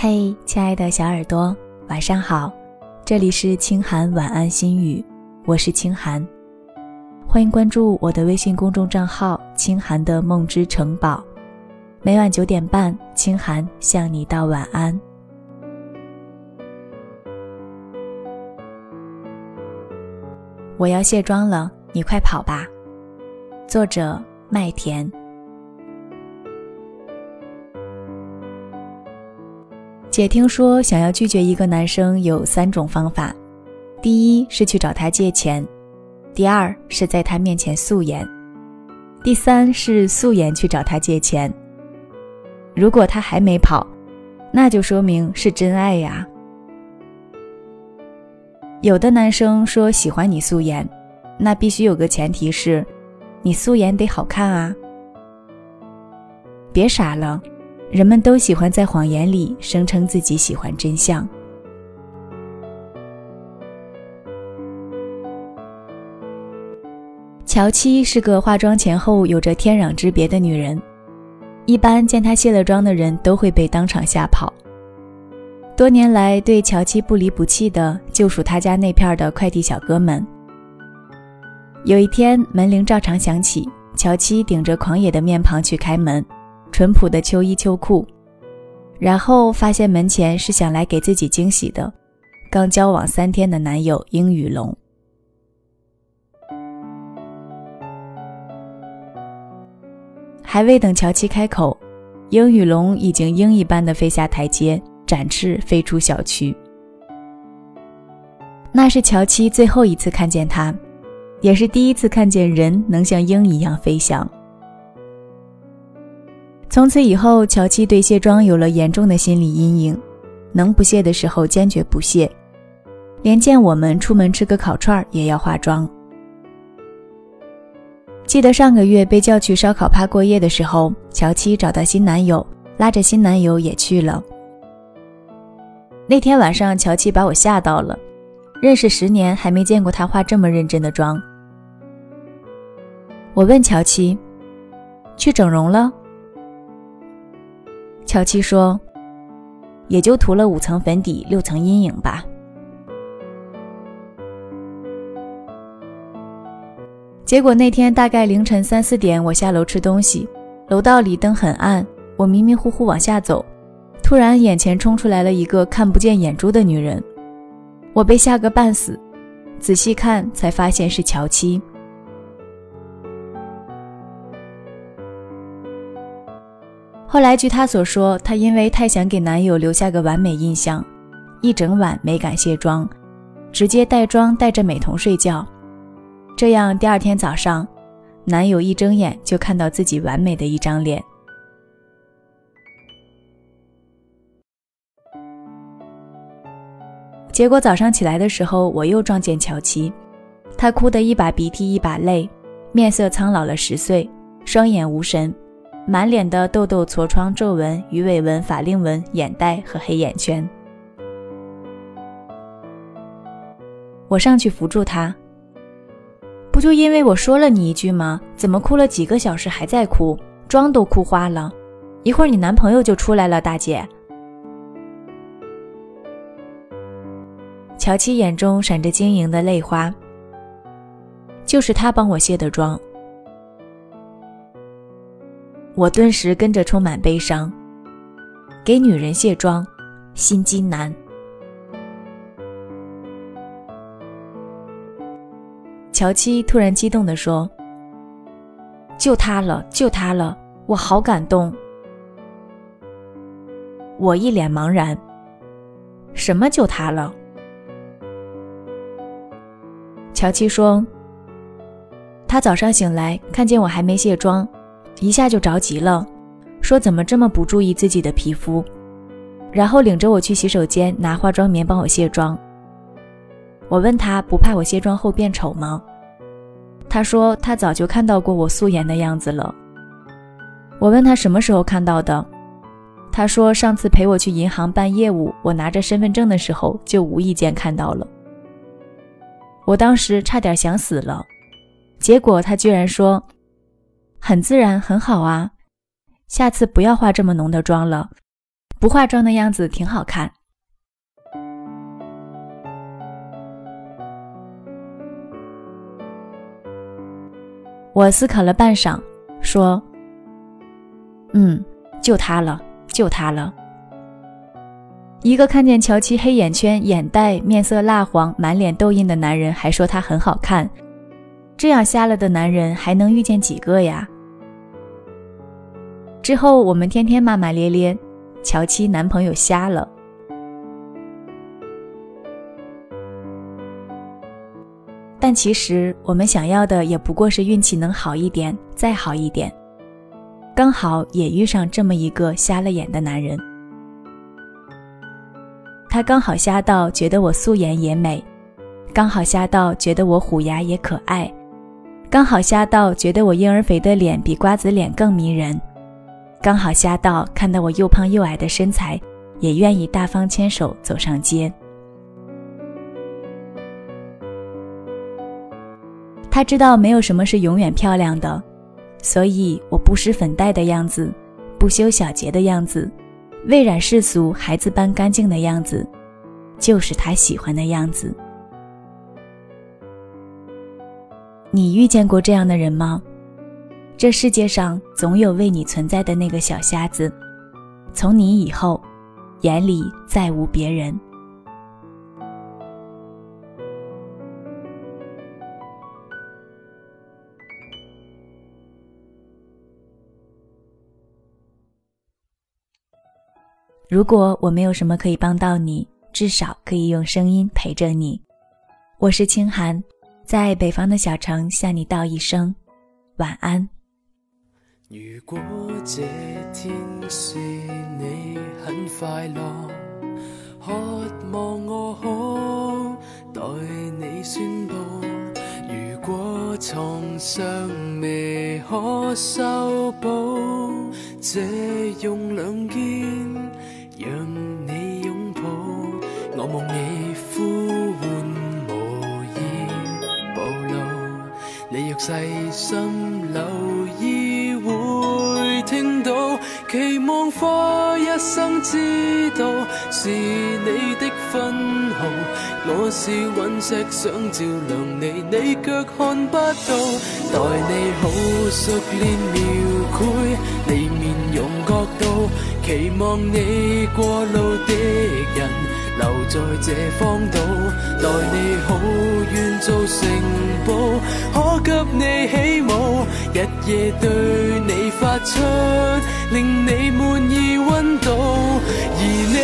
嘿，亲爱的小耳朵，晚上好，这里是清寒晚安心语，我是清寒，欢迎关注我的微信公众账号“清寒的梦之城堡”，每晚九点半，清寒向你道晚安。我要卸妆了，你快跑吧。作者麦田。姐听说，想要拒绝一个男生有三种方法：第一是去找他借钱，第二是在他面前素颜，第三是素颜去找他借钱。如果他还没跑，那就说明是真爱呀。有的男生说喜欢你素颜，那必须有个前提是，你素颜得好看啊。别傻了。人们都喜欢在谎言里声称自己喜欢真相。乔七是个化妆前后有着天壤之别的女人，一般见她卸了妆的人都会被当场吓跑。多年来对乔七不离不弃的，就属他家那片的快递小哥们。有一天门铃照常响起，乔七顶着狂野的面庞去开门。淳朴的秋衣秋裤，然后发现门前是想来给自己惊喜的，刚交往三天的男友英语龙。还未等乔七开口，英语龙已经鹰一般的飞下台阶，展翅飞出小区。那是乔七最后一次看见他，也是第一次看见人能像鹰一样飞翔。从此以后，乔七对卸妆有了严重的心理阴影，能不卸的时候坚决不卸，连见我们出门吃个烤串也要化妆。记得上个月被叫去烧烤趴过夜的时候，乔七找到新男友，拉着新男友也去了。那天晚上，乔七把我吓到了，认识十年还没见过他化这么认真的妆。我问乔七：“去整容了？”乔七说：“也就涂了五层粉底，六层阴影吧。”结果那天大概凌晨三四点，我下楼吃东西，楼道里灯很暗，我迷迷糊糊往下走，突然眼前冲出来了一个看不见眼珠的女人，我被吓个半死，仔细看才发现是乔七。后来，据她所说，她因为太想给男友留下个完美印象，一整晚没敢卸妆，直接带妆带着美瞳睡觉。这样，第二天早上，男友一睁眼就看到自己完美的一张脸。结果早上起来的时候，我又撞见乔七，她哭得一把鼻涕一把泪，面色苍老了十岁，双眼无神。满脸的痘痘、痤疮、皱纹、鱼尾纹、法令纹、眼袋和黑眼圈。我上去扶住她，不就因为我说了你一句吗？怎么哭了几个小时还在哭，妆都哭花了？一会儿你男朋友就出来了，大姐。乔七眼中闪着晶莹的泪花，就是他帮我卸的妆。我顿时跟着充满悲伤。给女人卸妆，心机难。乔七突然激动地说：“就他了，就他了，我好感动。”我一脸茫然：“什么就他了？”乔七说：“他早上醒来，看见我还没卸妆。”一下就着急了，说怎么这么不注意自己的皮肤，然后领着我去洗手间拿化妆棉帮我卸妆。我问他不怕我卸妆后变丑吗？他说他早就看到过我素颜的样子了。我问他什么时候看到的？他说上次陪我去银行办业务，我拿着身份证的时候就无意间看到了。我当时差点想死了，结果他居然说。很自然，很好啊。下次不要化这么浓的妆了，不化妆的样子挺好看。我思考了半晌，说：“嗯，就他了，就他了。”一个看见乔琪黑眼圈、眼袋、面色蜡黄、满脸痘印的男人，还说他很好看，这样瞎了的男人还能遇见几个呀？之后我们天天骂骂咧咧，乔七男朋友瞎了。但其实我们想要的也不过是运气能好一点，再好一点，刚好也遇上这么一个瞎了眼的男人。他刚好瞎到觉得我素颜也美，刚好瞎到觉得我虎牙也可爱，刚好瞎到觉得我婴儿肥的脸比瓜子脸更迷人，刚好瞎到看到我又胖又矮的身材，也愿意大方牵手走上街。他知道没有什么是永远漂亮的，所以我不施粉黛的样子，不修小节的样子，未染世俗孩子般干净的样子，就是他喜欢的样子。你遇见过这样的人吗？这世界上总有为你存在的那个小瞎子，从你以后，眼里再无别人。如果我没有什么可以帮到你，至少可以用声音陪着你。我是清寒，在北方的小城向你道一声晚安。如果这天是你很快乐，渴望我可代你宣布。如果创伤未可修补，这用两肩。细心留意，会听到。期望花一生知道是你的分毫。我是陨石想照亮你，你却看不到。待你好熟练描绘你面容角度。期望你过路的人留在这荒岛，待你好愿做城堡，可给你起舞，日夜对你发出令你满意温度，而你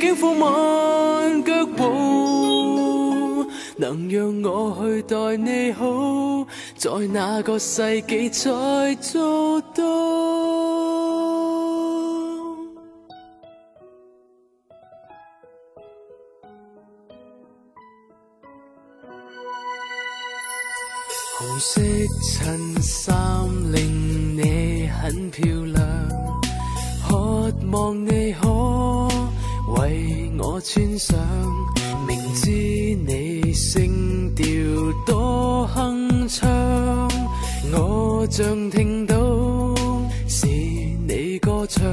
竟放慢脚步，能让我去待你好，在哪个世纪才做到？红色衬衫令你很漂亮，渴望你可为我穿上。明知你声调多铿锵，我像听到是你歌唱。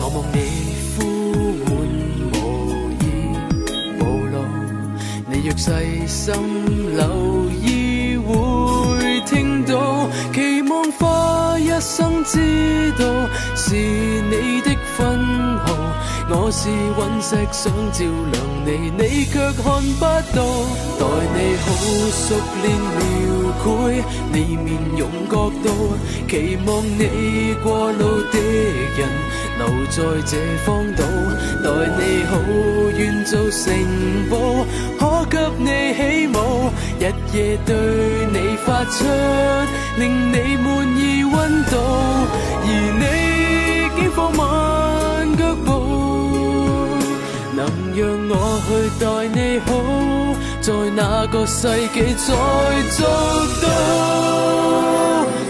我望你呼唤无意暴露，你若细心留期望花。一生知道是你的分毫，我是陨石想照亮你，你却看不到。待你好熟练描绘你面容角度，期望你过路的人留在这荒岛。待你好愿做城堡，可给你起舞，日夜对发出令你满意温度，而你竟放慢脚步，能让我去待你好。在那个世纪再做到。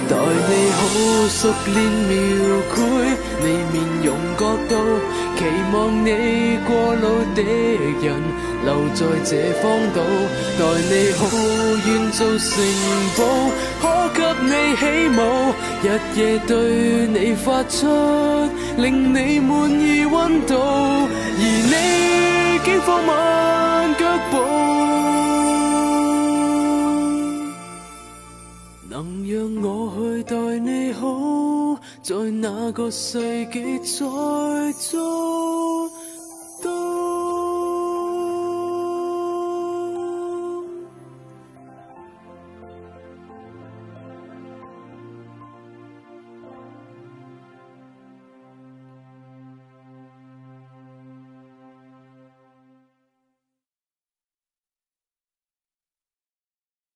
待你好熟练描绘你面容角度，期望你过路的人留在这荒岛。待你好愿做城堡，可给你起舞，日夜对你发出令你满意温度，而你竟放慢脚步。能让我去待你好，在那个世纪再做。